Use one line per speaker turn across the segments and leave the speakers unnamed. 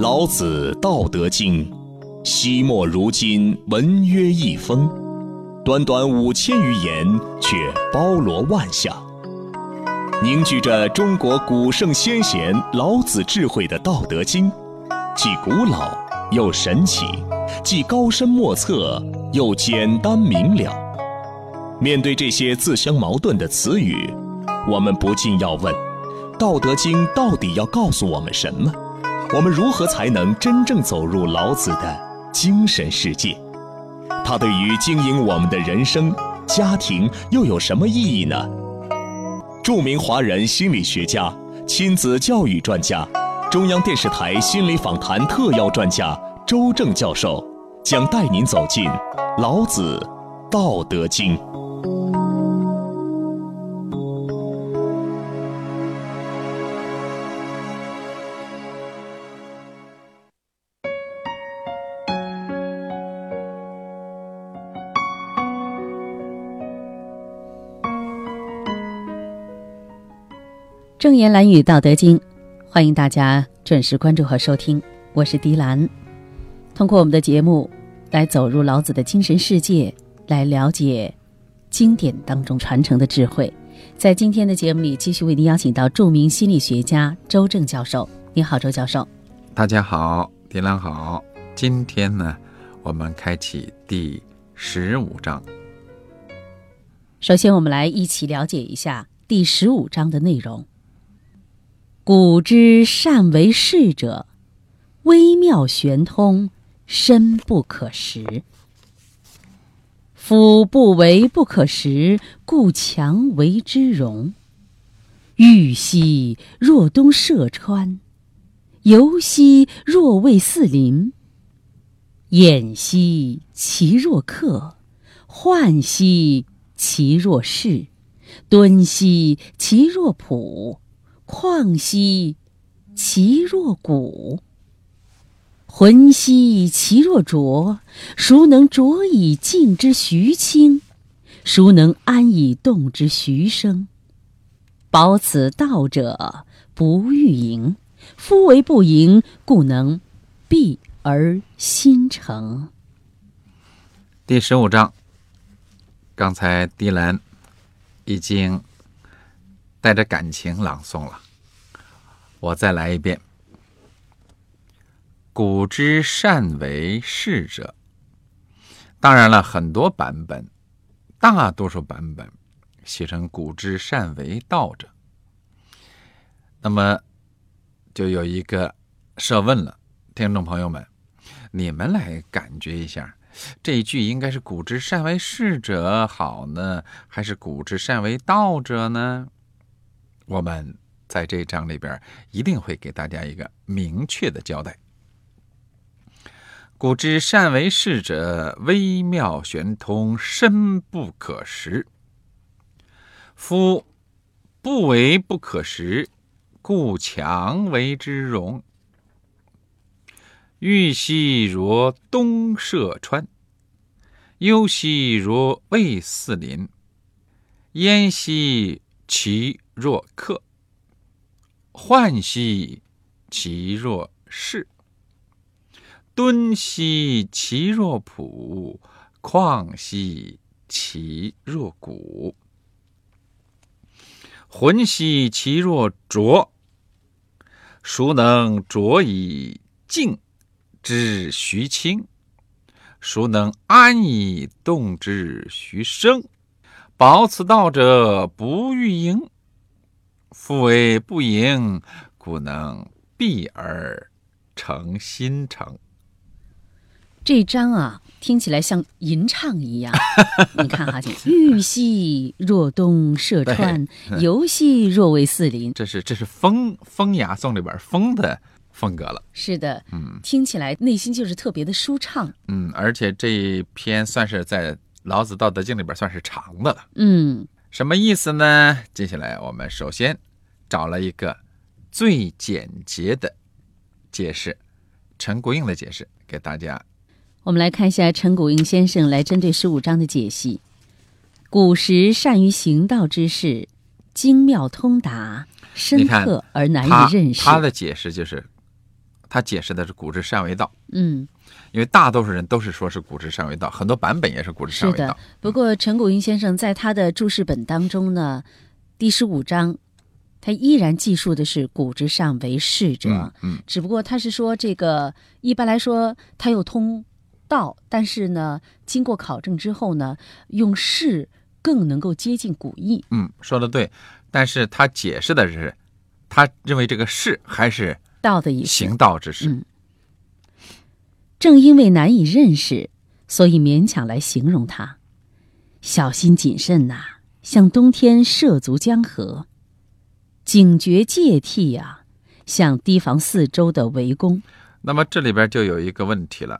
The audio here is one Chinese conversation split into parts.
老子《道德经》，惜墨如金，文约一封，短短五千余言，却包罗万象，凝聚着中国古圣先贤老子智慧的《道德经》，既古老又神奇，既高深莫测又简单明了。面对这些自相矛盾的词语，我们不禁要问。《道德经》到底要告诉我们什么？我们如何才能真正走入老子的精神世界？它对于经营我们的人生、家庭又有什么意义呢？著名华人心理学家、亲子教育专家、中央电视台心理访谈特邀专家周正教授，将带您走进《老子·道德经》。
正言蓝语《道德经》，欢迎大家准时关注和收听，我是迪兰。通过我们的节目来走入老子的精神世界，来了解经典当中传承的智慧。在今天的节目里，继续为您邀请到著名心理学家周正教授。你好，周教授。
大家好，迪兰好。今天呢，我们开启第十五章。
首先，我们来一起了解一下第十五章的内容。古之善为士者，微妙玄通，深不可识。夫不为不可识，故强为之容。欲兮若东涉川，游兮若畏四邻。偃兮其若客，涣兮其若市，敦兮其若朴。旷兮其若谷，浑兮其若浊。孰能浊以静之徐清？孰能安以动之徐生？保此道者，不欲盈。夫为不盈，故能闭而心诚。
第十五章，刚才迪兰已经。带着感情朗诵了，我再来一遍。古之善为士者，当然了很多版本，大多数版本写成古之善为道者。那么就有一个设问了，听众朋友们，你们来感觉一下，这一句应该是古之善为士者好呢，还是古之善为道者呢？我们在这章里边一定会给大家一个明确的交代。古之善为士者，微妙玄通，深不可识。夫不为不可识，故强为之容。欲兮若东涉川，忧兮若畏四邻。焉兮其若客，涣兮其若市，敦兮其若朴，旷兮其若谷，浑兮其若浊。孰能浊以静之徐清？孰能安以动之徐生？保此道者，不欲盈。夫为不盈，故能避而成心诚。
这章啊，听起来像吟唱一样。你看哈，玉兮若东涉川，游兮若为四邻。
这是这是风风雅颂里边风的风格了。
是的，嗯，听起来内心就是特别的舒畅。
嗯，而且这一篇算是在老子《道德经》里边算是长的了。
嗯。
什么意思呢？接下来我们首先找了一个最简洁的解释，陈国应的解释给大家。
我们来看一下陈谷应先生来针对十五章的解析：古时善于行道之事，精妙通达，深刻而难以认识。
他的解释就是他解释的是古之善为道，
嗯，
因为大多数人都是说是古之善为道，很多版本也是古之善为道是的。
不过陈谷英先生在他的注释本当中呢，第十五章，他依然记述的是古之上为士者。
嗯嗯，
只不过他是说这个一般来说他又通道，但是呢，经过考证之后呢，用士更能够接近古意。
嗯，说的对，但是他解释的是，他认为这个士还是
道的意思。
行道之士。
嗯正因为难以认识，所以勉强来形容他。小心谨慎呐、像冬天涉足江河；警觉戒惕呀、想提防四周的围攻。
那么这里边就有一个问题了，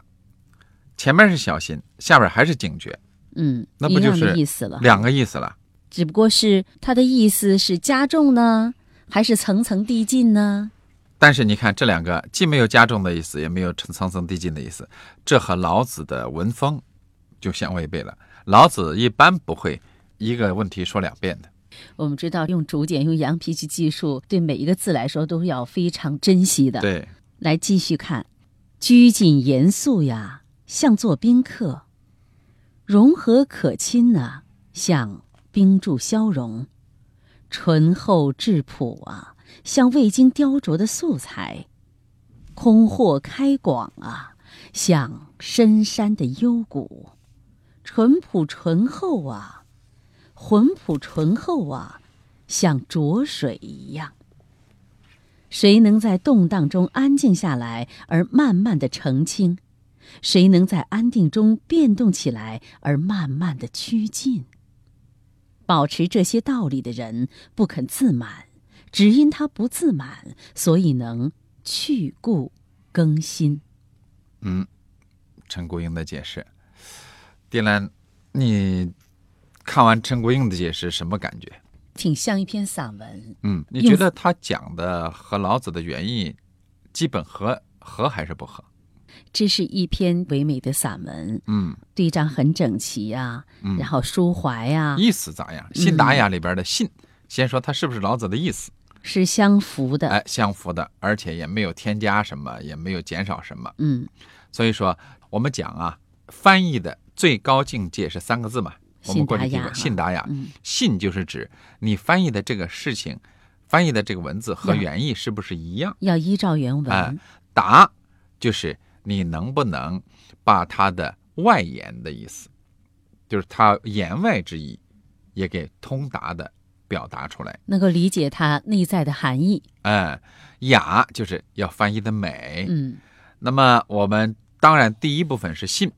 前面是小心，下边还是警觉，
嗯，
那不就是
意思了？
两个意思了。
只不过是它的意思是加重呢，还是层层递进呢？
但是你看这两个既没有加重的意思，也没有层层层递进的意思，这和老子的文风就相违背了。老子一般不会一个问题说两遍的。
我们知道，用竹简、用羊皮去记述，对每一个字来说都要非常珍惜的。
对，
来继续看，拘谨严肃呀，像做宾客；融和可亲呐、像冰柱消融；醇厚质朴啊，像未经雕琢的素材；空阔开广啊，像深山的幽谷；淳朴醇厚啊，浑朴醇厚啊，像浊水一样。谁能在动荡中安静下来，而慢慢的澄清？谁能在安定中变动起来，而慢慢的趋近？保持这些道理的人不肯自满，只因他不自满，所以能去故更新。
嗯，陈国英的解释，迪兰，你看完陈国英的解释什么感觉？
挺像一篇散文，
嗯，你觉得他讲的和老子的原意基本合合还是不合？
这是一篇唯美的散文，
嗯
对仗很整齐呀、
嗯，
然后抒怀呀、
意思咋样？信达雅里边的信，先说它是不是老子的意思？
是相符的。
哎，相符的，而且也没有添加什么，也没有减少什么。
嗯，
所以说，我们讲啊，翻译的最高境界是三个字嘛。我们过去提过，信
信
达雅。
嗯
信就是指你翻译的这个事情，翻译的这个文字和原意是不是一样？
要依照原文。
哎达就是你能不能把它的外延的意思，就是它言外之意，也给通达的表达出来。
能够理解它内在的含义。
嗯，雅就是要翻译的美。
嗯
那么我们当然第一部分是信，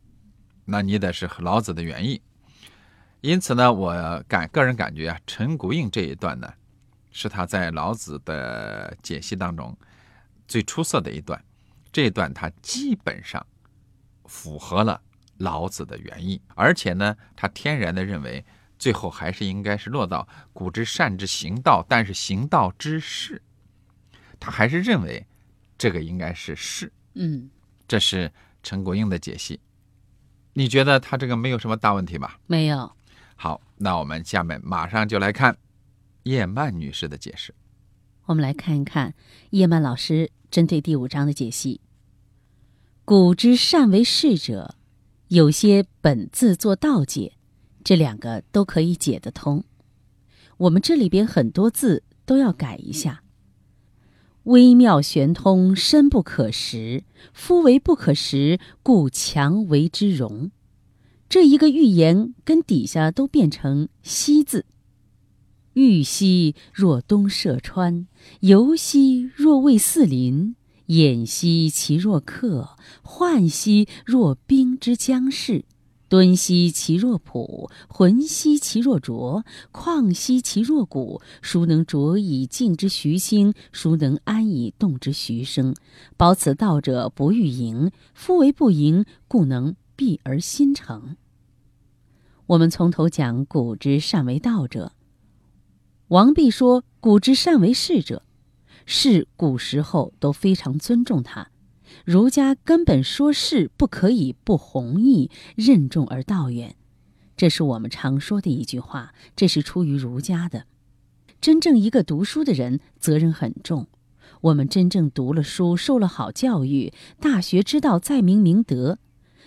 那你得是老子的原意。因此呢，我感个人感觉啊，陈谷应这一段呢，是他在老子的解析当中最出色的一段。这一段他基本上符合了老子的原意，而且呢，他天然的认为最后还是应该是落到“古之善之行道”，但是行道之事，他还是认为这个应该是事。
嗯，
这是陈国英的解析。你觉得他这个没有什么大问题吧？
没有。
好，那我们下面马上就来看叶曼女士的解释。
我们来看一看叶曼老师针对第五章的解析。古之善为士者，有些本字做道解，这两个都可以解得通。我们这里边很多字都要改一下。微妙玄通，深不可识。夫为不可识，故强为之容。这一个寓言跟底下都变成“西”字。玉兮若东涉川，游兮若为四邻。偃兮其若客，涣兮若冰之将逝。敦兮其若朴，浑兮其若浊，旷兮其若谷。孰能浊以静之徐心？孰能安以动之徐生？保此道者，不欲盈。夫为不盈，故能必而心诚。我们从头讲古之善为道者。王弼说：“古之善为士者，士古时候都非常尊重他。儒家根本说士不可以不弘毅、任重而道远，这是我们常说的一句话，这是出于儒家的。真正一个读书的人，责任很重。我们真正读了书，受了好教育，大学之道在明明德。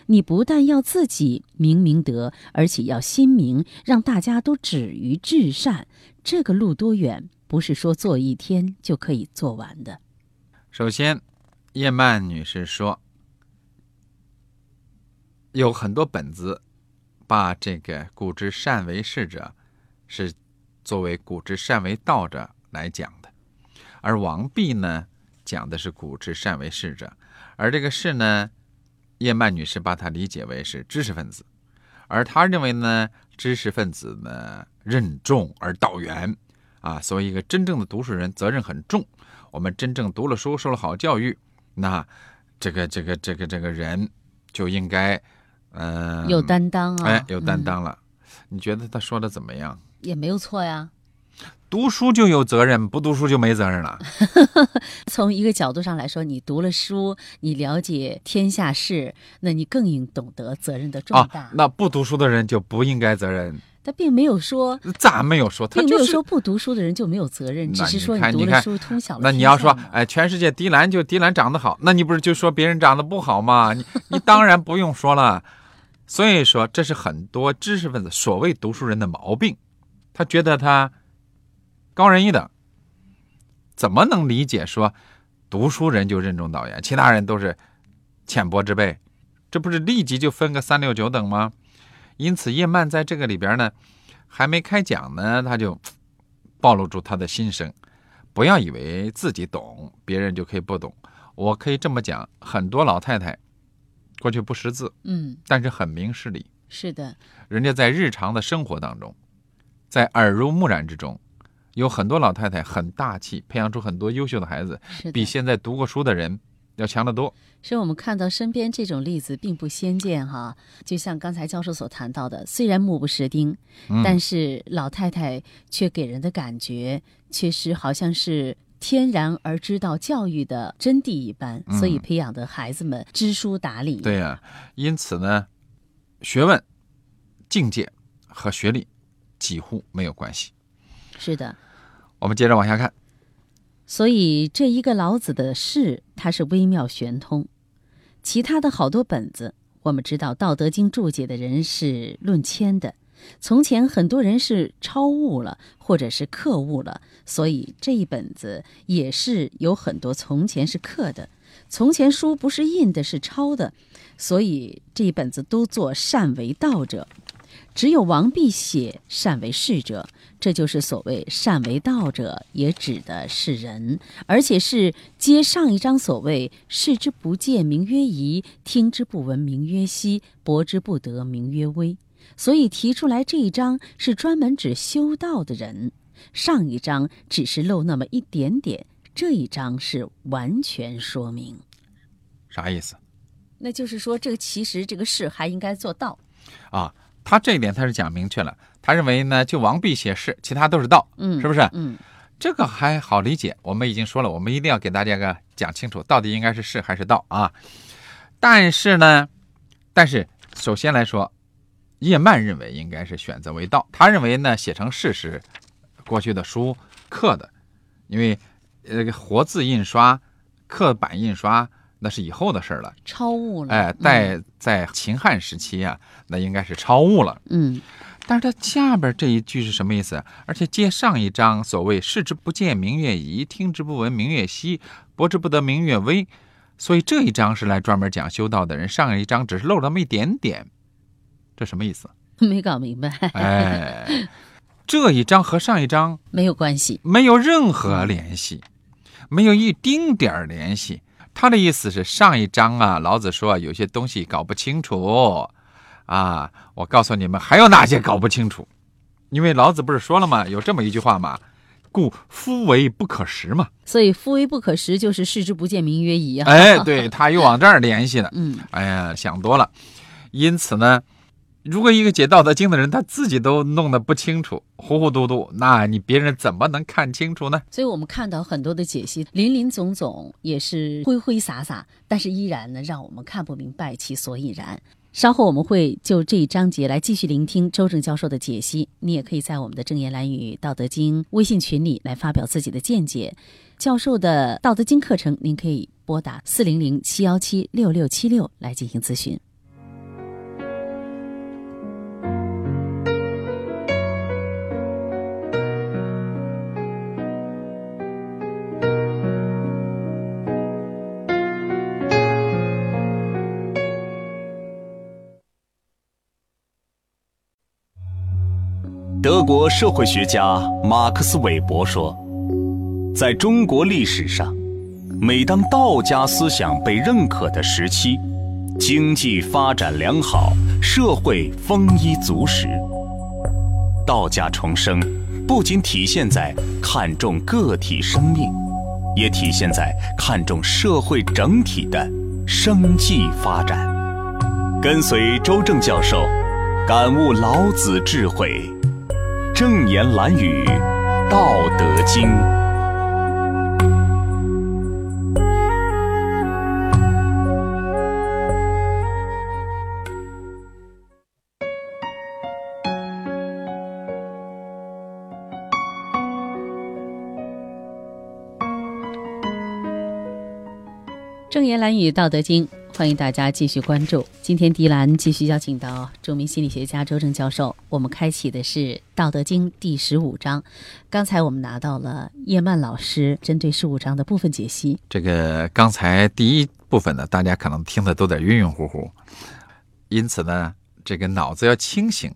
你不但要自己明明德，而且要心明，让大家都止于至善。这个路多远，不是说做一天就可以做完的。
首先，叶曼女士说，有很多本子把这个“古之善为士者”是作为“古之善为道者”来讲的，而王弼呢讲的是“古之善为士者”，而这个“士”呢。叶曼女士把她理解为是知识分子，而她认为呢，知识分子呢任重而道远，啊，所以一个真正的读书人责任很重。我们真正读了书，受了好教育，那这个这个这个这个人就应该，嗯，
有担当啊，
哎，有担当了。你觉得他说的怎么样？
也没有错呀。
读书就有责任，不读书就没责任了。
从一个角度上来说，你读了书，你了解天下事，那你更应懂得责任的重大。
那不读书的人就不应该责任？
他并没有说，
咋没有说？他
并没有说不读书的人就没有责任，只是说
你
读了书通晓了。
那你要说，哎，全世界迪兰就迪兰长得好，那你不是就说别人长得不好吗？你你当然不用说了。所以说，这是很多知识分子所谓读书人的毛病，他觉得他。高人一等，怎么能理解说读书人就任重道远，其他人都是浅薄之辈？这不是立即就分个三六九等吗？因此，叶曼在这个里边呢，还没开讲呢，他就暴露出他的心声。不要以为自己懂，别人就可以不懂。我可以这么讲，很多老太太过去不识字，
嗯，
但是很明事理。
是的，
人家在日常的生活当中，在耳濡目染之中。有很多老太太很大气，培养出很多优秀的孩子，比现在读过书的人要强得多。
所以我们看到身边这种例子并不鲜见哈。就像刚才教授所谈到的，虽然目不识丁，但是老太太却给人的感觉确实好像是天然而知道教育的真谛一般，所以培养的孩子们知书达理。
对呀，因此呢，学问、境界和学历几乎没有关系。
是的。
我们接着往下看，
所以这一个老子的事，它是微妙玄通。其他的好多本子，我们知道《道德经》注解的人是论谦的。从前很多人是抄误了，或者是刻误了，所以这一本子也是有很多从前是刻的。从前书不是印的，是抄的，所以这一本子都做善为道者。只有王弼写善为士者，这就是所谓善为道者，也指的是人，而且是接上一章所谓视之不见名曰夷，听之不闻名曰希，博之不得名曰微。所以提出来这一章是专门指修道的人，上一章只是漏那么一点点，这一章是完全说明。
啥意思？
那就是说，这个其实这个事还应该做到
啊。他这一点他是讲明确了，他认为呢，就王弼写事，其他都是道，
嗯，
是不是？
嗯，
这个还好理解。我们已经说了，我们一定要给大家个讲清楚，到底应该是是还是道啊？但是呢，但是首先来说，叶曼认为应该是选择为道。他认为呢，写成事是，过去的书刻的，因为呃活字印刷、刻版印刷。那是以后的事了，
超误了。
哎，在在秦汉时期啊，那应该是超误了。
嗯，
但是它下边这一句是什么意思？而且接上一章所谓“视之不见，明月移；听之不闻，明月稀；博之不得，明月微”，所以这一章是来专门讲修道的人。上一章只是漏了那么一点点，这什么意思？
没搞明白。
哎，这一章和上一章
没有关系，
没有任何联系，没有一丁点儿联系。他的意思是，上一章啊，老子说有些东西搞不清楚，啊，我告诉你们还有哪些搞不清楚，因为老子不是说了吗？有这么一句话嘛，故夫为不可识嘛。
所以夫为不可识就是视之不见，名曰夷啊。
哎，对，他又往这儿联系了。
嗯，
哎呀，想多了。因此呢。如果一个解《道德经》的人他自己都弄得不清楚、糊糊涂涂，那你别人怎么能看清楚呢？
所以我们看到很多的解析，林林总总，也是挥挥洒洒，但是依然呢，让我们看不明白其所以然。稍后我们会就这一章节来继续聆听周正教授的解析。你也可以在我们的正言蓝语道德经微信群里来发表自己的见解。教授的道德经课程，您可以拨打四零零七幺七六六七六来进行咨询。
国社会学家马克思韦伯说，在中国历史上，每当道家思想被认可的时期，经济发展良好，社会丰衣足食。道家重生，不仅体现在看重个体生命，也体现在看重社会整体的生计发展。跟随周正教授，感悟老子智慧。正言蓝语，《道德经》。
正言蓝语，《道德经》。欢迎大家继续关注。今天迪兰继续邀请到著名心理学家周正教授。我们开启的是《道德经》第十五章。刚才我们拿到了叶曼老师针对十五章的部分解析。
这个刚才第一部分呢，大家可能听的都得晕晕乎乎，因此呢，这个脑子要清醒。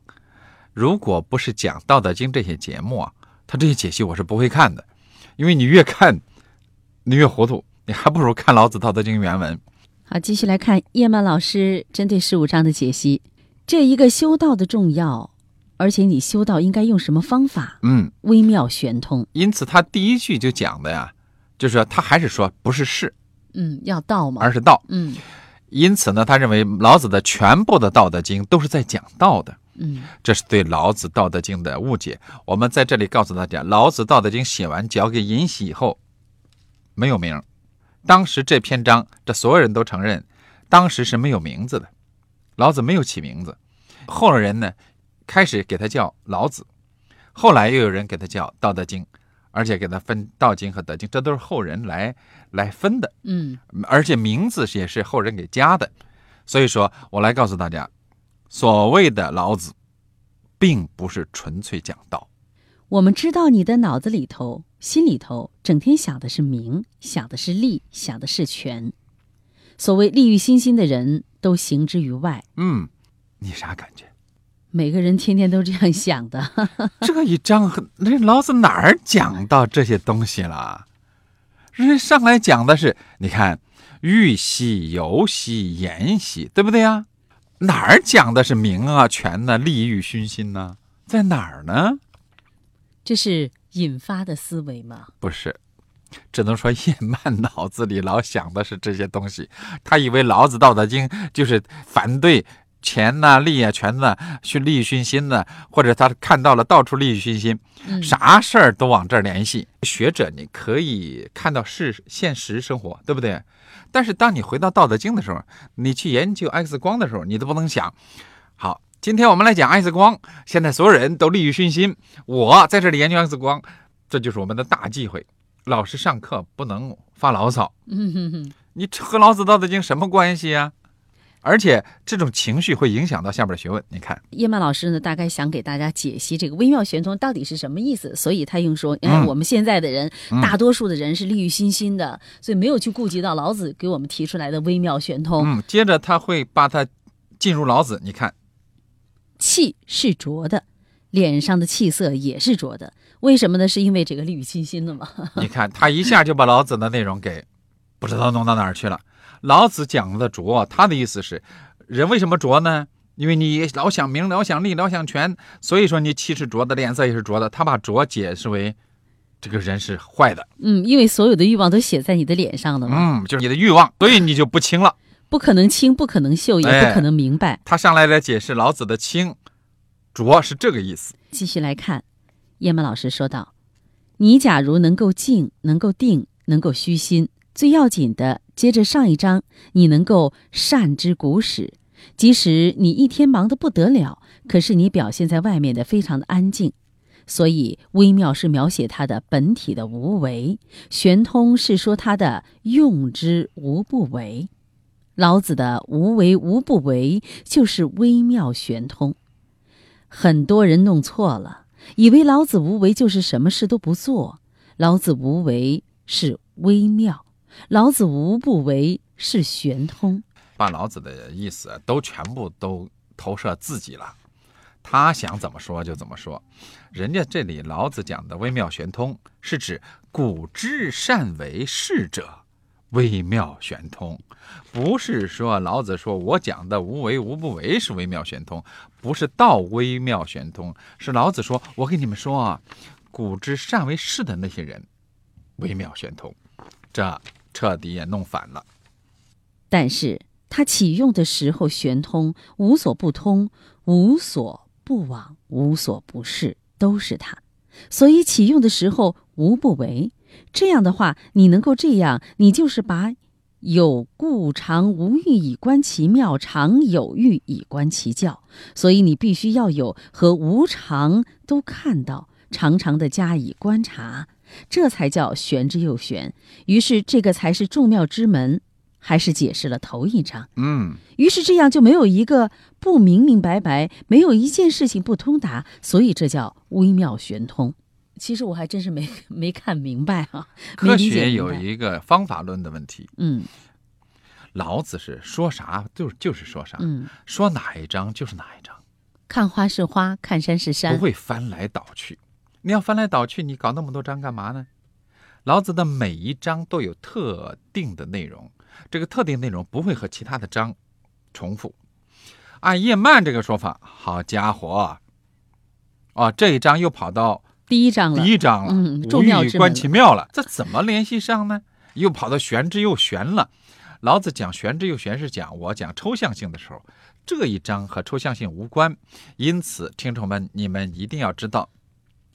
如果不是讲《道德经》这些节目啊，他这些解析我是不会看的，因为你越看，你越糊涂，你还不如看老子《道德经》原文。
好，继续来看叶曼老师针对十五章的解析。这一个修道的重要，而且你修道应该用什么方法？
嗯，
微妙玄通。
因此他第一句就讲的呀，就是说他还是说不是事，
嗯，要道嘛，
而是道。
嗯，
因此呢，他认为老子的全部的《道德经》都是在讲道的。
嗯，
这是对老子《道德经》的误解。我们在这里告诉大家，老子《道德经》写完交给尹喜以后，没有名。当时这篇章，这所有人都承认，当时是没有名字的，老子没有起名字。后人呢，开始给他叫老子，后来又有人给他叫《道德经》，而且给他分《道经》和《德经》，这都是后人来来分的。
嗯，
而且名字也是后人给加的。所以说我来告诉大家，所谓的老子，并不是纯粹讲道。
我们知道你的脑子里头、心里头整天想的是名，想的是利，想的是权。所谓利欲熏心的人，都行之于外。
嗯，你啥感觉？
每个人天天都这样想的。
这一章，那老子哪儿讲到这些东西了？人上来讲的是，你看，欲兮游兮言兮，对不对呀？哪儿讲的是名啊、权呢、利欲熏心呢？在哪儿呢？
这是引发的思维吗？
不是，只能说叶曼脑子里老想的是这些东西。他以为老子《道德经》就是反对钱呐、利啊、权呐、去利欲熏心的，或者他看到了到处利欲熏心，啥事儿都往这儿联系。学者你可以看到是现实生活，对不对？但是当你回到《道德经》的时候，你去研究 X 光的时候，你都不能想，好。今天我们来讲 X 光，现在所有人都利欲熏心，我在这里研究 X 光，这就是我们的大忌讳。老师上课不能发牢骚，
嗯哼哼，
你和老子道德经什么关系呀？而且这种情绪会影响到下边的学问。你看，
叶曼老师呢，大概想给大家解析这个微妙玄通到底是什么意思，所以他用说，哎，我们现在的人，大多数的人是利欲熏心的，所以没有去顾及到老子给我们提出来的微妙玄通。
嗯，接着他会把它进入老子，你看。
气是浊的，脸上的气色也是浊的，为什么呢？是因为这个利欲熏心的吗？
你看他一下就把老子的内容给不知道弄到哪儿去了。老子讲的浊，他的意思是，人为什么浊呢？因为你老想名，老想利，老想权，所以说你气是浊的，脸色也是浊的。他把浊解释为这个人是坏的。
嗯，因为所有的欲望都写在你的脸上了
嘛。嗯，就是你的欲望，所以你就不清了。
不可能清，不可能秀，也不可能明白。
他上来来解释老子的清浊是这个意思。
继续来看，叶曼老师说道：“你假如能够静，能够定，能够虚心，最要紧的，接着上一章，你能够善知古史，即使你一天忙得不得了，可是你表现在外面的非常的安静。所以微妙是描写它的本体的无为，玄通是说它的用之无不为。老子的无为无不为就是微妙玄通。很多人弄错了，以为老子无为就是什么事都不做。老子无为是微妙，老子无不为是玄通。
把老子的意思都全部都投射自己了。他想怎么说就怎么说，人家这里老子讲的微妙玄通，是指古之善为士者，微妙玄通，不是说老子说我讲的无为无不为是微妙玄通，不是道微妙玄通，是老子说我跟你们说啊，古之善为士的那些人，微妙玄通，这彻底也弄反了。
但是他启用的时候玄通，无所不通，无所。不往无所不是，都是他，所以启用的时候无不为。这样的话，你能够这样，你就是把有故常无欲以观其妙，常有欲以观其教。所以你必须要有和无常都看到，常常的加以观察，这才叫玄之又玄。于是这个才是众妙之门。还是解释了头一章，
嗯，
于是这样就没有一个不明明白白，没有一件事情不通达，所以这叫微妙玄通。其实我还真是没 没看明白啊。
科学有一个方法论的问题，
嗯，
老子是说啥就就是说啥，
嗯，
说哪一章就是哪一章，
看花是花，看山是山，
不会翻来倒去。你要翻来倒去，你搞那么多章干嘛呢？老子的每一章都有特定的内容。这个特定内容不会和其他的章重复。按叶曼这个说法，好家伙，啊，这一章又跑到
第一章
了，第一章了，
嗯，众妙之
观其妙了，这怎么联系上呢？又跑到玄之又玄了。老子讲玄之又玄是讲我讲抽象性的时候，这一章和抽象性无关。因此，听众们，你们一定要知道，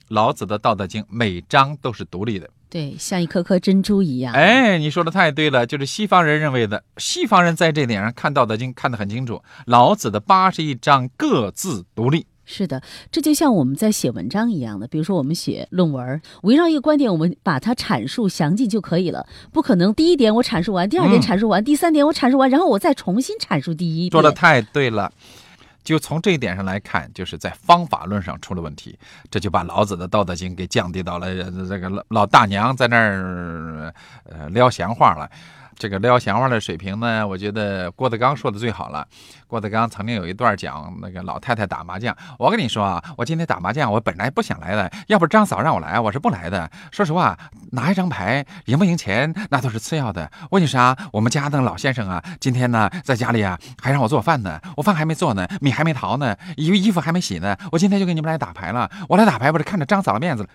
老子的《道德经》每章都是独立的。
对，像一颗颗珍珠一样。
哎，你说的太对了，就是西方人认为的。西方人在这点上看《道德经》看得很清楚，老子的八十一章各自独立。
是的，这就像我们在写文章一样的。比如说，我们写论文，围绕一个观点，我们把它阐述详尽就可以了。不可能第一点我阐述完，第二点阐述完，第三点我阐述完，然后我再重新阐述第一点。
说的太对了。就从这一点上来看，就是在方法论上出了问题，这就把老子的《道德经》给降低到了这个老老大娘在那儿呃撩闲话了。这个撩闲话的水平呢，我觉得郭德纲说的最好了。郭德纲曾经有一段讲那个老太太打麻将，我跟你说啊，我今天打麻将，我本来不想来的，要不张嫂让我来，我是不来的。说实话，拿一张牌赢不赢钱那都是次要的。我跟你说啊，我们家那老先生啊，今天呢在家里啊还让我做饭呢，我饭还没做呢，米还没淘呢，衣衣服还没洗呢，我今天就给你们来打牌了。我来打牌不是看着张嫂的面子了。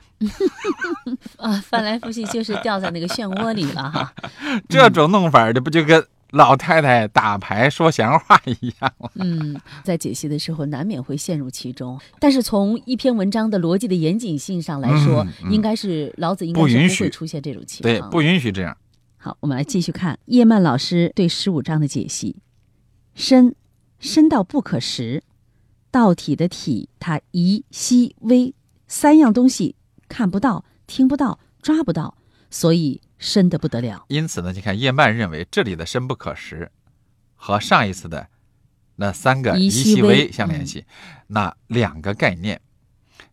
啊，翻来覆去就是掉在那个漩涡里了哈。
这种弄法，这不就跟老太太打牌说闲话一样吗？
嗯，在解析的时候难免会陷入其中，但是从一篇文章的逻辑的严谨性上来说，应该是老子应该是不会出现这种情
况，对，不允许这样。
好，我们来继续看叶曼老师对十五章的解析：深，深到不可识，道体的体，它宜细微三样东西看不到。听不到，抓不到，所以深的不得了。
因此呢，你看叶曼认为这里的深不可识，和上一次的那三个
一
细
微
相联系。那两个概念，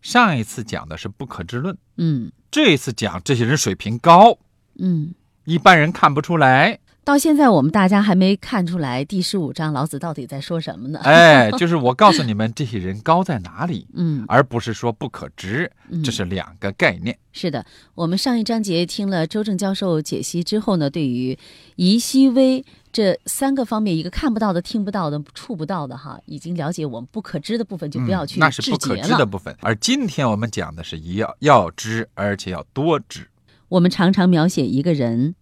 上一次讲的是不可知论，
嗯，
这一次讲这些人水平高，
嗯，
一般人看不出来。
到现在，我们大家还没看出来第十五章老子到底在说什么呢？
哎，就是我告诉你们，这些人高在哪里？
嗯，
而不是说不可知，这是两个概念。
是的，我们上一章节听了周正教授解析之后呢，对于宜细微这三个方面，一个看不到的、听不到的、触不到的，哈，已经了解我们不可知的部分，就不要去
那是不可知的部分。而今天我们讲的是要要知，而且要多知。
我们常常描写一个人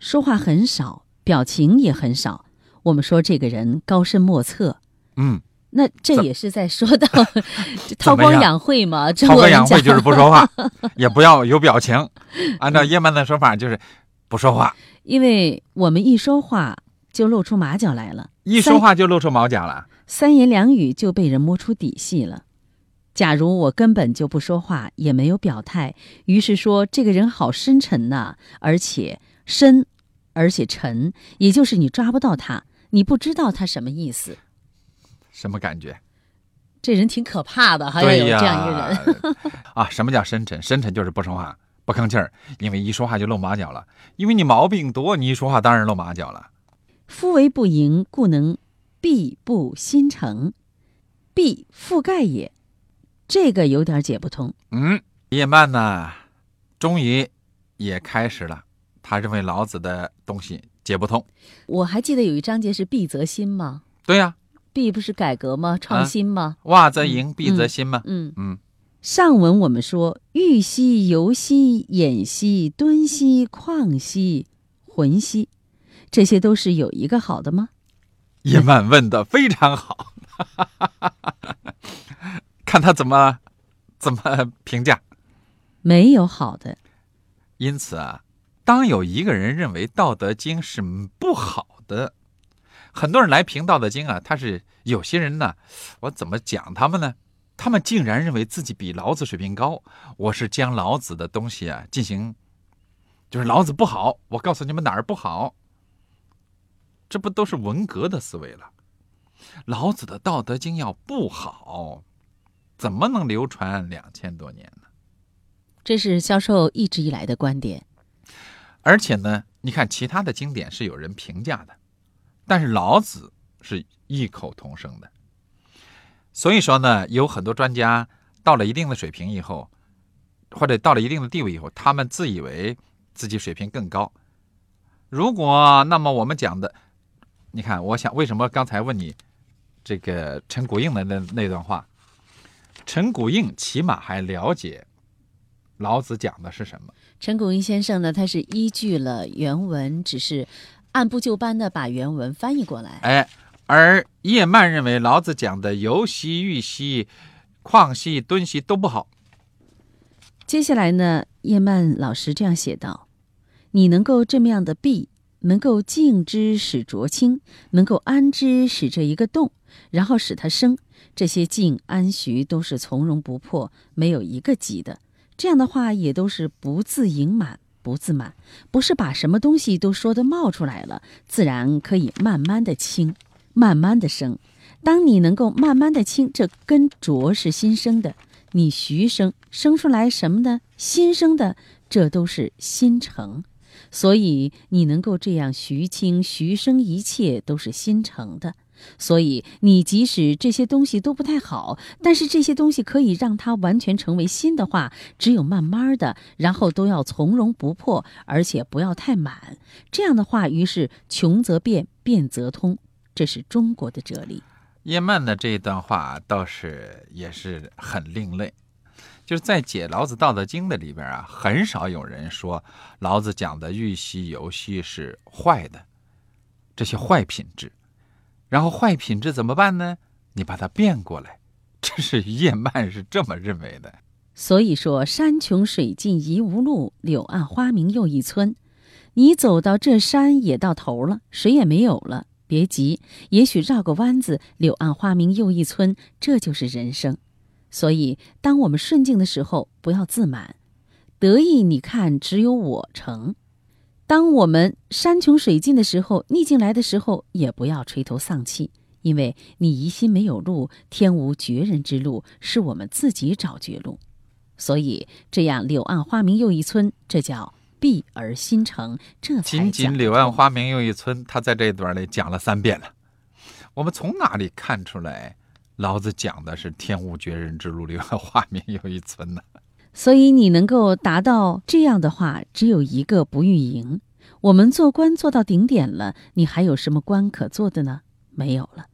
说话很少。表情也很少，我们说这个人高深莫测。
嗯，
那这也是在说到 韬光养晦嘛？
韬光养晦就是不说话，也不要有表情。按照叶曼的说法，就是不说话。
因为我们一说话，就露出马脚来了，
一说话就露出马脚了。
三言两语就被人摸出底细了。假如我根本就不说话，也没有表态，于是说这个人好深沉呐，而且深，而且沉，也就是你抓不到他，你不知道他什么意思。
什么感觉？
这人挺可怕的，好像有这样一个人
啊。什么叫深沉？深沉就是不说话，不吭气儿，因为一说话就露马脚了。因为你毛病多，你一说话当然露马脚了。
夫为不盈，故能蔽不心诚，蔽覆盖也。这个有点解不通。
嗯，叶曼呢，终于也开始了。他认为老子的东西解不通。
我还记得有一章节是“必则新”吗？
对呀，“
必”不是改革吗？创新吗？
袜则盈，必则新吗？
嗯
嗯。
上文我们说，欲兮游兮偃兮敦兮旷兮浑兮，这些都是有一个好的吗？
叶曼问的非常好。看他怎么怎么评价，
没有好的。
因此啊，当有一个人认为《道德经》是不好的，很多人来评《道德经》啊，他是有些人呢，我怎么讲他们呢？他们竟然认为自己比老子水平高。我是将老子的东西啊进行，就是老子不好，我告诉你们哪儿不好。这不都是文革的思维了？老子的《道德经》要不好。怎么能流传两千多年呢？
这是销售一直以来的观点。
而且呢，你看其他的经典是有人评价的，但是老子是异口同声的。所以说呢，有很多专家到了一定的水平以后，或者到了一定的地位以后，他们自以为自己水平更高。如果那么我们讲的，你看，我想为什么刚才问你这个陈谷应的那那段话？陈谷应起码还了解老子讲的是什么。
陈谷应先生呢，他是依据了原文，只是按部就班的把原文翻译过来。
哎，而叶曼认为老子讲的游兮、欲兮、旷兮、敦兮都不好。
接下来呢，叶曼老师这样写道：“你能够这么样的避，能够静之使浊清，能够安之使这一个动，然后使它生。”这些静安徐都是从容不迫，没有一个急的。这样的话也都是不自盈满，不自满，不是把什么东西都说的冒出来了，自然可以慢慢的清，慢慢的生。当你能够慢慢的清，这根浊是新生的，你徐生生出来什么呢？新生的，这都是新成。所以你能够这样徐清徐生，一切都是新成的。所以，你即使这些东西都不太好，但是这些东西可以让它完全成为新的话，只有慢慢的，然后都要从容不迫，而且不要太满。这样的话，于是穷则变，变则通，这是中国的哲理。
叶曼的这一段话倒是也是很另类，就是在解老子《道德经》的里边啊，很少有人说老子讲的玉溪游戏是坏的，这些坏品质。然后坏品质怎么办呢？你把它变过来，这是叶曼是这么认为的。
所以说，山穷水尽疑无路，柳暗花明又一村。你走到这山也到头了，水也没有了，别急，也许绕个弯子，柳暗花明又一村，这就是人生。所以，当我们顺境的时候，不要自满，得意。你看，只有我成。当我们山穷水尽的时候，逆境来的时候，也不要垂头丧气，因为你疑心没有路，天无绝人之路，是我们自己找绝路。所以这样柳暗花明又一村，这叫闭而心诚。这才
仅仅柳暗花明又一村，他在这一段里讲了三遍了。我们从哪里看出来，老子讲的是天无绝人之路，柳暗花明又一村呢？
所以你能够达到这样的话，只有一个不欲赢。我们做官做到顶点了，你还有什么官可做的呢？没有了。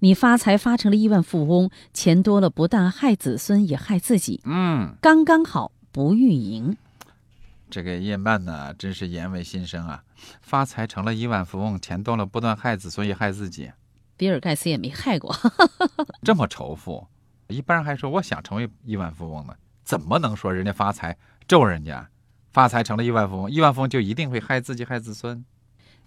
你发财发成了亿万富翁，钱多了，不但害子孙，也害自己。
嗯，
刚刚好，不欲赢。
这个叶曼呢，真是言为心声啊！发财成了亿万富翁，钱多了，不但害子孙，也害自己。
比尔盖茨也没害过，
这么仇富，一般人还说我想成为亿万富翁呢。怎么能说人家发财咒人家，发财成了亿万富翁？亿万富翁就一定会害自己害子孙？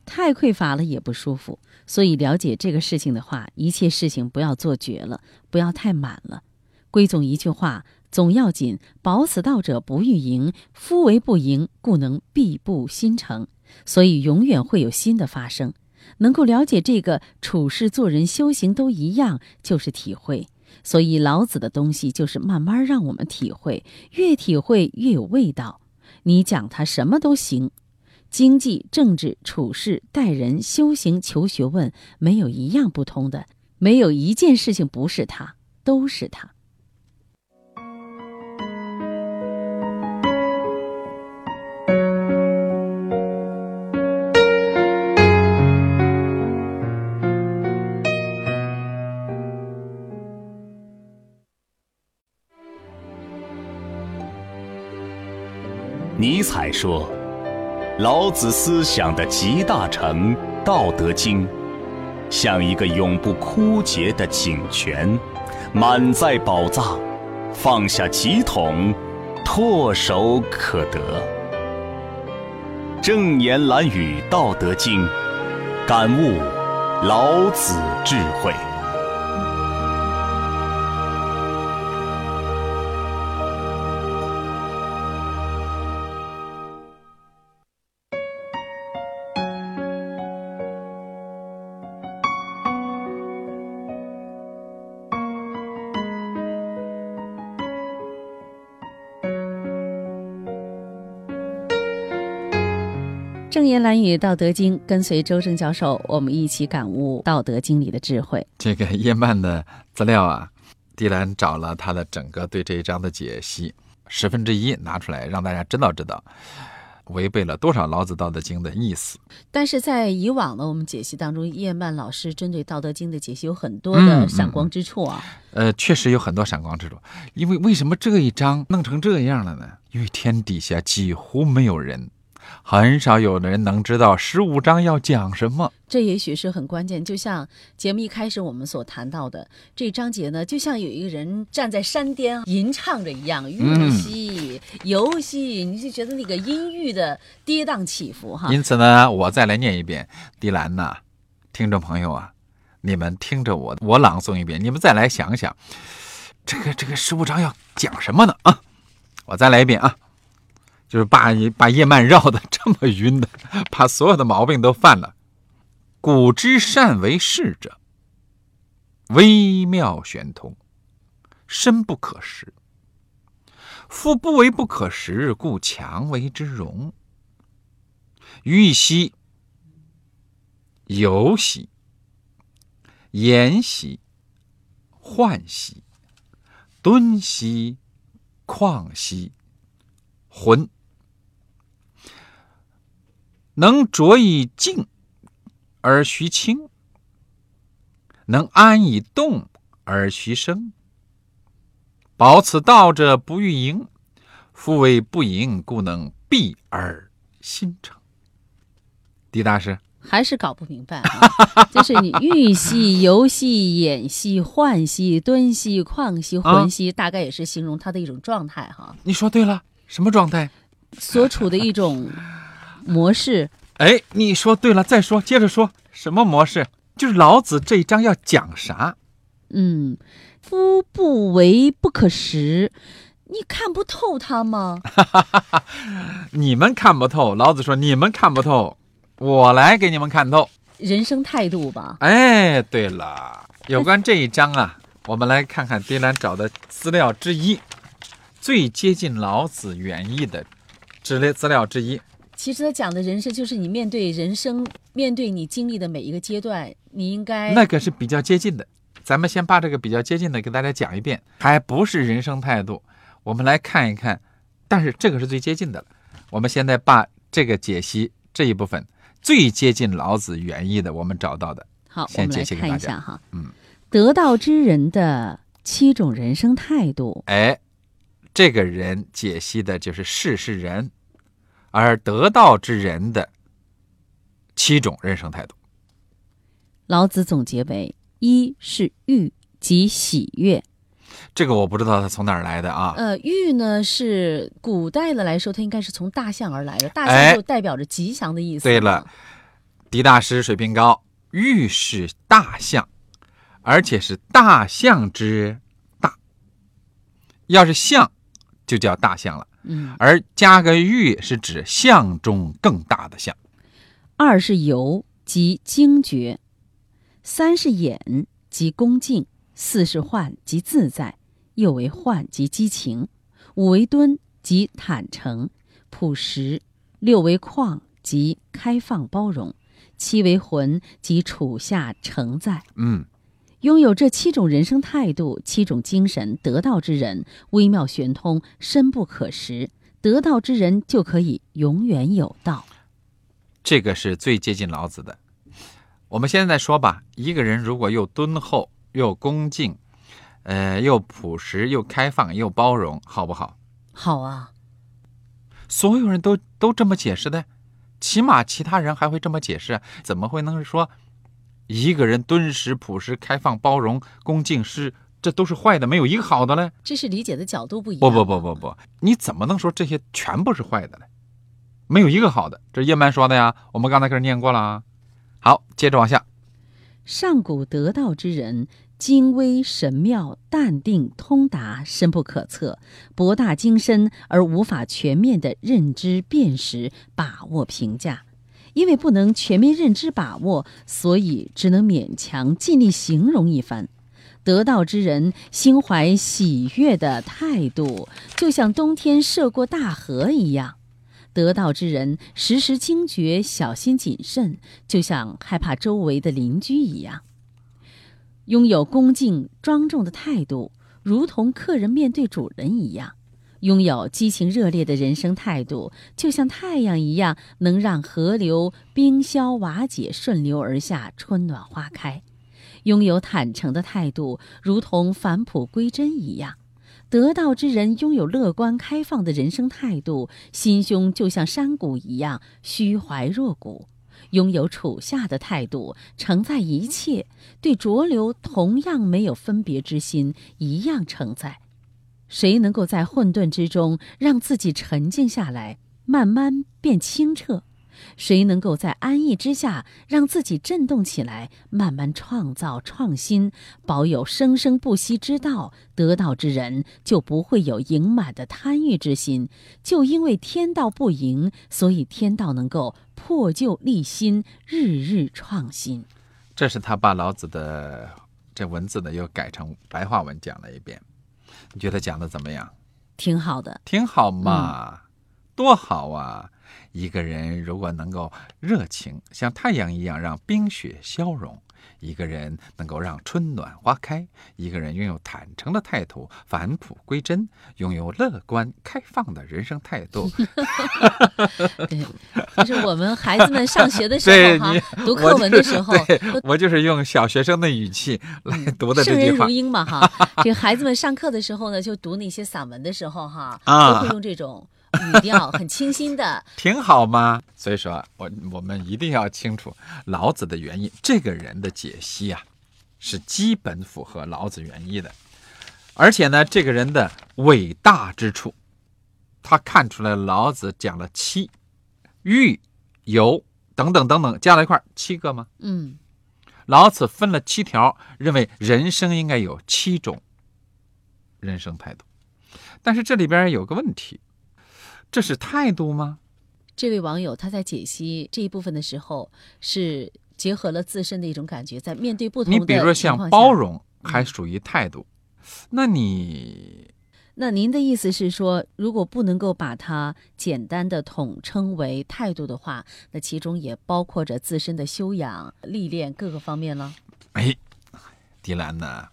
太匮乏了也不舒服。所以了解这个事情的话，一切事情不要做绝了，不要太满了。归总一句话：总要紧，保此道者不欲盈，夫为不盈，故能必不新成。所以永远会有新的发生。能够了解这个处事做人修行都一样，就是体会。所以老子的东西就是慢慢让我们体会，越体会越有味道。你讲他什么都行，经济、政治、处事、待人、修行、求学问，没有一样不通的，没有一件事情不是他，都是他。
尼采说：“老子思想的集大成《道德经》，像一个永不枯竭的井泉，满载宝藏，放下几桶，唾手可得。”正言蓝语《道德经》，感悟老子智慧。
正言蓝语《道德经》，跟随周正教授，我们一起感悟《道德经》里的智慧。
这个叶曼的资料啊，迪兰找了他的整个对这一章的解析，十分之一拿出来让大家知道知道，违背了多少老子《道德经》的意思。
但是在以往的我们解析当中，叶曼老师针对《道德经》的解析有很多的闪光之处啊。
呃，确实有很多闪光之处，因为为什么这一章弄成这样了呢？因为天底下几乎没有人。很少有人能知道十五章要讲什么，
这也许是很关键。就像节目一开始我们所谈到的，这章节呢，就像有一个人站在山巅吟唱着一样，玉溪游戏，你就觉得那个音域的跌宕起伏哈。
因此呢，我再来念一遍，迪兰呐，听众朋友啊，你们听着我，我朗诵一遍，你们再来想想，这个这个十五章要讲什么呢？啊，我再来一遍啊。就是把把叶曼绕的这么晕的，把所有的毛病都犯了。古之善为士者，微妙玄通，深不可识。夫不为不可识，故强为之容。欲兮，游兮，言兮，涣兮，敦兮，旷兮，浑。能着以静而徐清，能安以动而徐生。保此道者不欲盈，夫为不盈，故能闭而心诚。狄大师
还是搞不明白，啊，就是你欲兮、游兮、演兮、涣兮、敦兮、旷兮、浑兮，大概也是形容他的一种状态哈。
你说对了，什么状态？
所处的一种。模式，
哎，你说对了，再说，接着说，什么模式？就是老子这一章要讲啥？
嗯，夫不为不可食，你看不透他吗？
你们看不透，老子说你们看不透，我来给你们看透。
人生态度吧。
哎，对了，有关这一章啊，我们来看看迪兰找的资料之一，最接近老子原意的资料资料之一。
其实他讲的人生，就是你面对人生，面对你经历的每一个阶段，你应该
那个是比较接近的。咱们先把这个比较接近的给大家讲一遍，还不是人生态度。我们来看一看，但是这个是最接近的了。我们现在把这个解析这一部分最接近老子原意的，我们找到的，
好，
先解析给
大家哈。
嗯，
得道之人的七种人生态度。
哎，这个人解析的就是事事人。而得道之人的七种人生态度，
老子总结为：一是欲即喜悦。
这个我不知道他从哪儿来的啊。
呃，欲呢是古代的来说，它应该是从大象而来的，大象就代表着吉祥的意思。
对了，狄大师水平高，玉是大象，而且是大象之大。要是象，就叫大象了。
嗯，
而加个玉是指相中更大的相。
二是由，即惊觉；三是眼，即恭敬；四是幻，即自在；又为幻，即激情；五为敦，即坦诚、朴实；六为旷，即开放包容；七为魂，即处下承载。
嗯，
拥有这七种人生态度、七种精神，得道之人微妙玄通，深不可识。得道之人就可以永远有道。
这个是最接近老子的。我们现在说吧，一个人如果又敦厚又恭敬，呃，又朴实又开放又包容，好不好？
好啊，
所有人都都这么解释的，起码其他人还会这么解释，怎么会能说一个人敦实、朴实、开放、包容、恭敬是这都是坏的，没有一个好的嘞？
这是理解的角度不一样。
不不不不不，你怎么能说这些全部是坏的呢？没有一个好的，这是叶曼说的呀。我们刚才可是念过了啊。好，接着往下。
上古得道之人，精微神妙、淡定通达、深不可测，博大精深而无法全面的认知、辨识、把握、评价。因为不能全面认知把握，所以只能勉强尽力形容一番。得道之人心怀喜悦的态度，就像冬天涉过大河一样；得道之人时时惊觉、小心谨慎，就像害怕周围的邻居一样。拥有恭敬庄重的态度，如同客人面对主人一样；拥有激情热烈的人生态度，就像太阳一样，能让河流冰消瓦解，顺流而下，春暖花开。拥有坦诚的态度，如同返璞归真一样。得道之人拥有乐观开放的人生态度，心胸就像山谷一样虚怀若谷；拥有处下的态度，承载一切，对浊流同样没有分别之心，一样承载。谁能够在混沌之中让自己沉静下来，慢慢变清澈？谁能够在安逸之下让自己振动起来，慢慢创造创新，保有生生不息之道？得道之人就不会有盈满的贪欲之心。就因为天道不盈，所以天道能够破旧立新，日日创新。
这是他把老子的这文字呢又改成白话文讲了一遍。你觉得讲的怎么样？
挺好的，
挺好嘛，多好啊！一个人如果能够热情，像太阳一样让冰雪消融；一个人能够让春暖花开；一个人拥有坦诚的态度，返璞归真，拥有乐观开放的人生态度。
对，就是我们孩子们上学的时候哈
你，
读课文的时候，
对我就是用小学生的语气来读的这句话
圣人如。英嘛哈。这个孩子们上课的时候呢，就读那些散文的时候哈，
啊
都会用这种语调，很清新的。
挺好吗？所以说我我们一定要清楚老子的原意。这个人的解析啊，是基本符合老子原意的，而且呢，这个人的伟大之处，他看出来老子讲了七，欲、有等等等等加在一块七个吗？
嗯，
老子分了七条，认为人生应该有七种人生态度。但是这里边有个问题，这是态度吗？
这位网友他在解析这一部分的时候，是结合了自身的一种感觉，在面对不同
你比如说像包容，还属于态度。那你
那您的意思是说，如果不能够把它简单的统称为态度的话，那其中也包括着自身的修养、历练各个方面了。
哎，迪兰呢，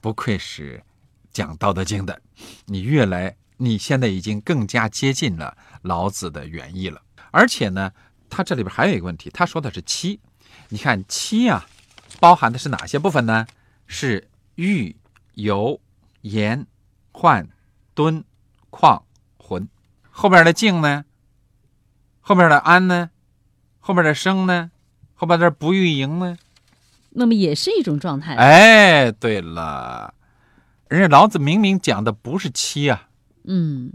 不愧是讲《道德经》的，你越来，你现在已经更加接近了老子的原意了。而且呢，他这里边还有一个问题，他说的是七，你看七啊，包含的是哪些部分呢？是欲、有、言、患、敦、旷、浑。后边的静呢？后边的安呢？后边的生呢？后边的不欲盈呢？
那么也是一种状态。
哎，对了，人家老子明明讲的不是七啊！
嗯，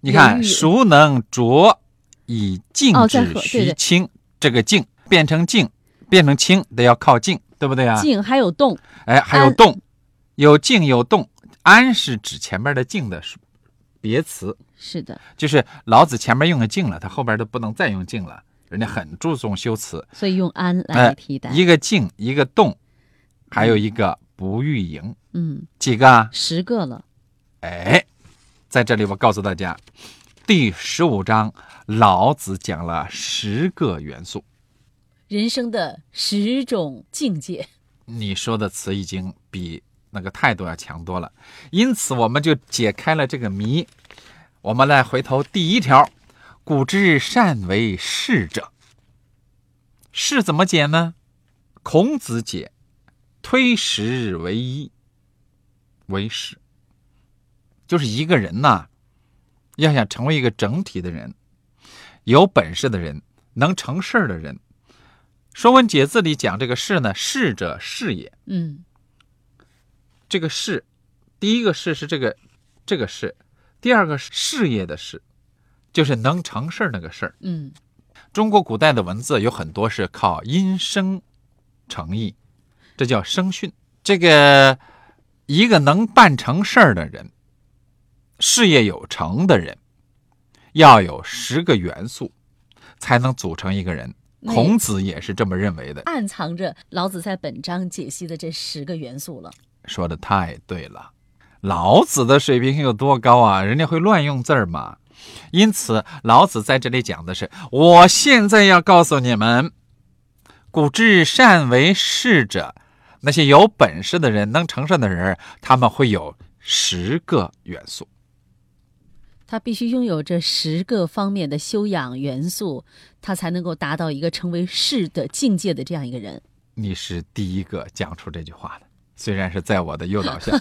你看，孰能浊以静止
和对对
徐清？这个静变成静，变成清，得要靠静，对不对啊？
静还有动，
哎，还有动，有静有动。安是指前面的静的别词，
是的，
就是老子前面用了静了，他后边都不能再用静了。人家很注重修辞，
所以用安来
哎
替代。
一个静，一个动，还有一个不欲盈，
嗯，
几个啊？
十个了。
哎，在这里我告诉大家，第十五章老子讲了十个元素。
人生的十种境界。
你说的词已经比那个态度要强多了，因此我们就解开了这个谜。我们来回头第一条，古之善为士者。士怎么解呢？孔子解，推十为一，为士。就是一个人呐，要想成为一个整体的人，有本事的人，能成事儿的人。《说文解字》里讲这个“事”呢，“事者，事也”。
嗯，
这个“事”，第一个“事”是这个这个“事”，第二个事业的“事”，就是能成事儿那个事儿。
嗯，
中国古代的文字有很多是靠音声成义，这叫声训。这个一个能办成事儿的人，事业有成的人，要有十个元素，才能组成一个人。孔子也是这么认为的。
暗藏着老子在本章解析的这十个元素了。
说的太对了，老子的水平有多高啊？人家会乱用字儿吗？因此，老子在这里讲的是：我现在要告诉你们，古之善为士者，那些有本事的人、能成事的人，他们会有十个元素。
他必须拥有这十个方面的修养元素，他才能够达到一个成为士的境界的这样一个人。
你是第一个讲出这句话的，虽然是在我的诱导下。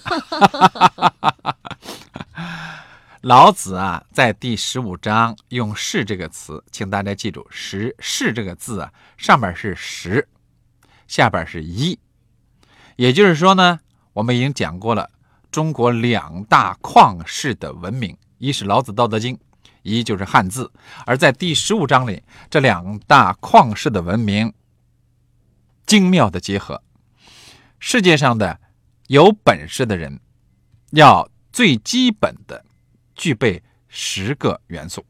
老子啊，在第十五章用“士”这个词，请大家记住，“十”“士”这个字啊，上边是十，下边是一。也就是说呢，我们已经讲过了，中国两大旷世的文明，一是老子《道德经》，一就是汉字。而在第十五章里，这两大旷世的文明精妙的结合。世界上的有本事的人，要最基本的具备十个元素。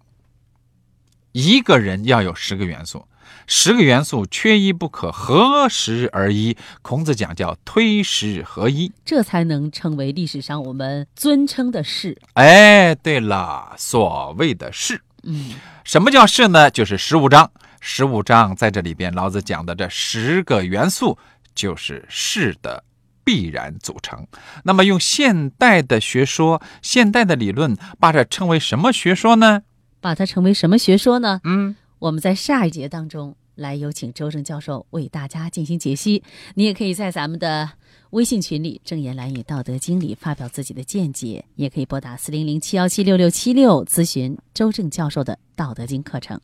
一个人要有十个元素，十个元素缺一不可，合十而一。孔子讲叫推十合一。
这才能成为历史上我们尊称的士。
哎，对了，所谓的士，
嗯，
什么叫士呢？就是十五章。十五章在这里边，老子讲的这十个元素，就是士的必然组成。那么用现代的学说、现代的理论，把这称为什么学说呢？
把它称为什么学说呢？
嗯，
我们在下一节当中来有请周正教授为大家进行解析。你也可以在咱们的微信群里“正言蓝语道德经”里发表自己的见解，也可以拨打四零零七幺七六六七六咨询周正教授的《道德经》课程。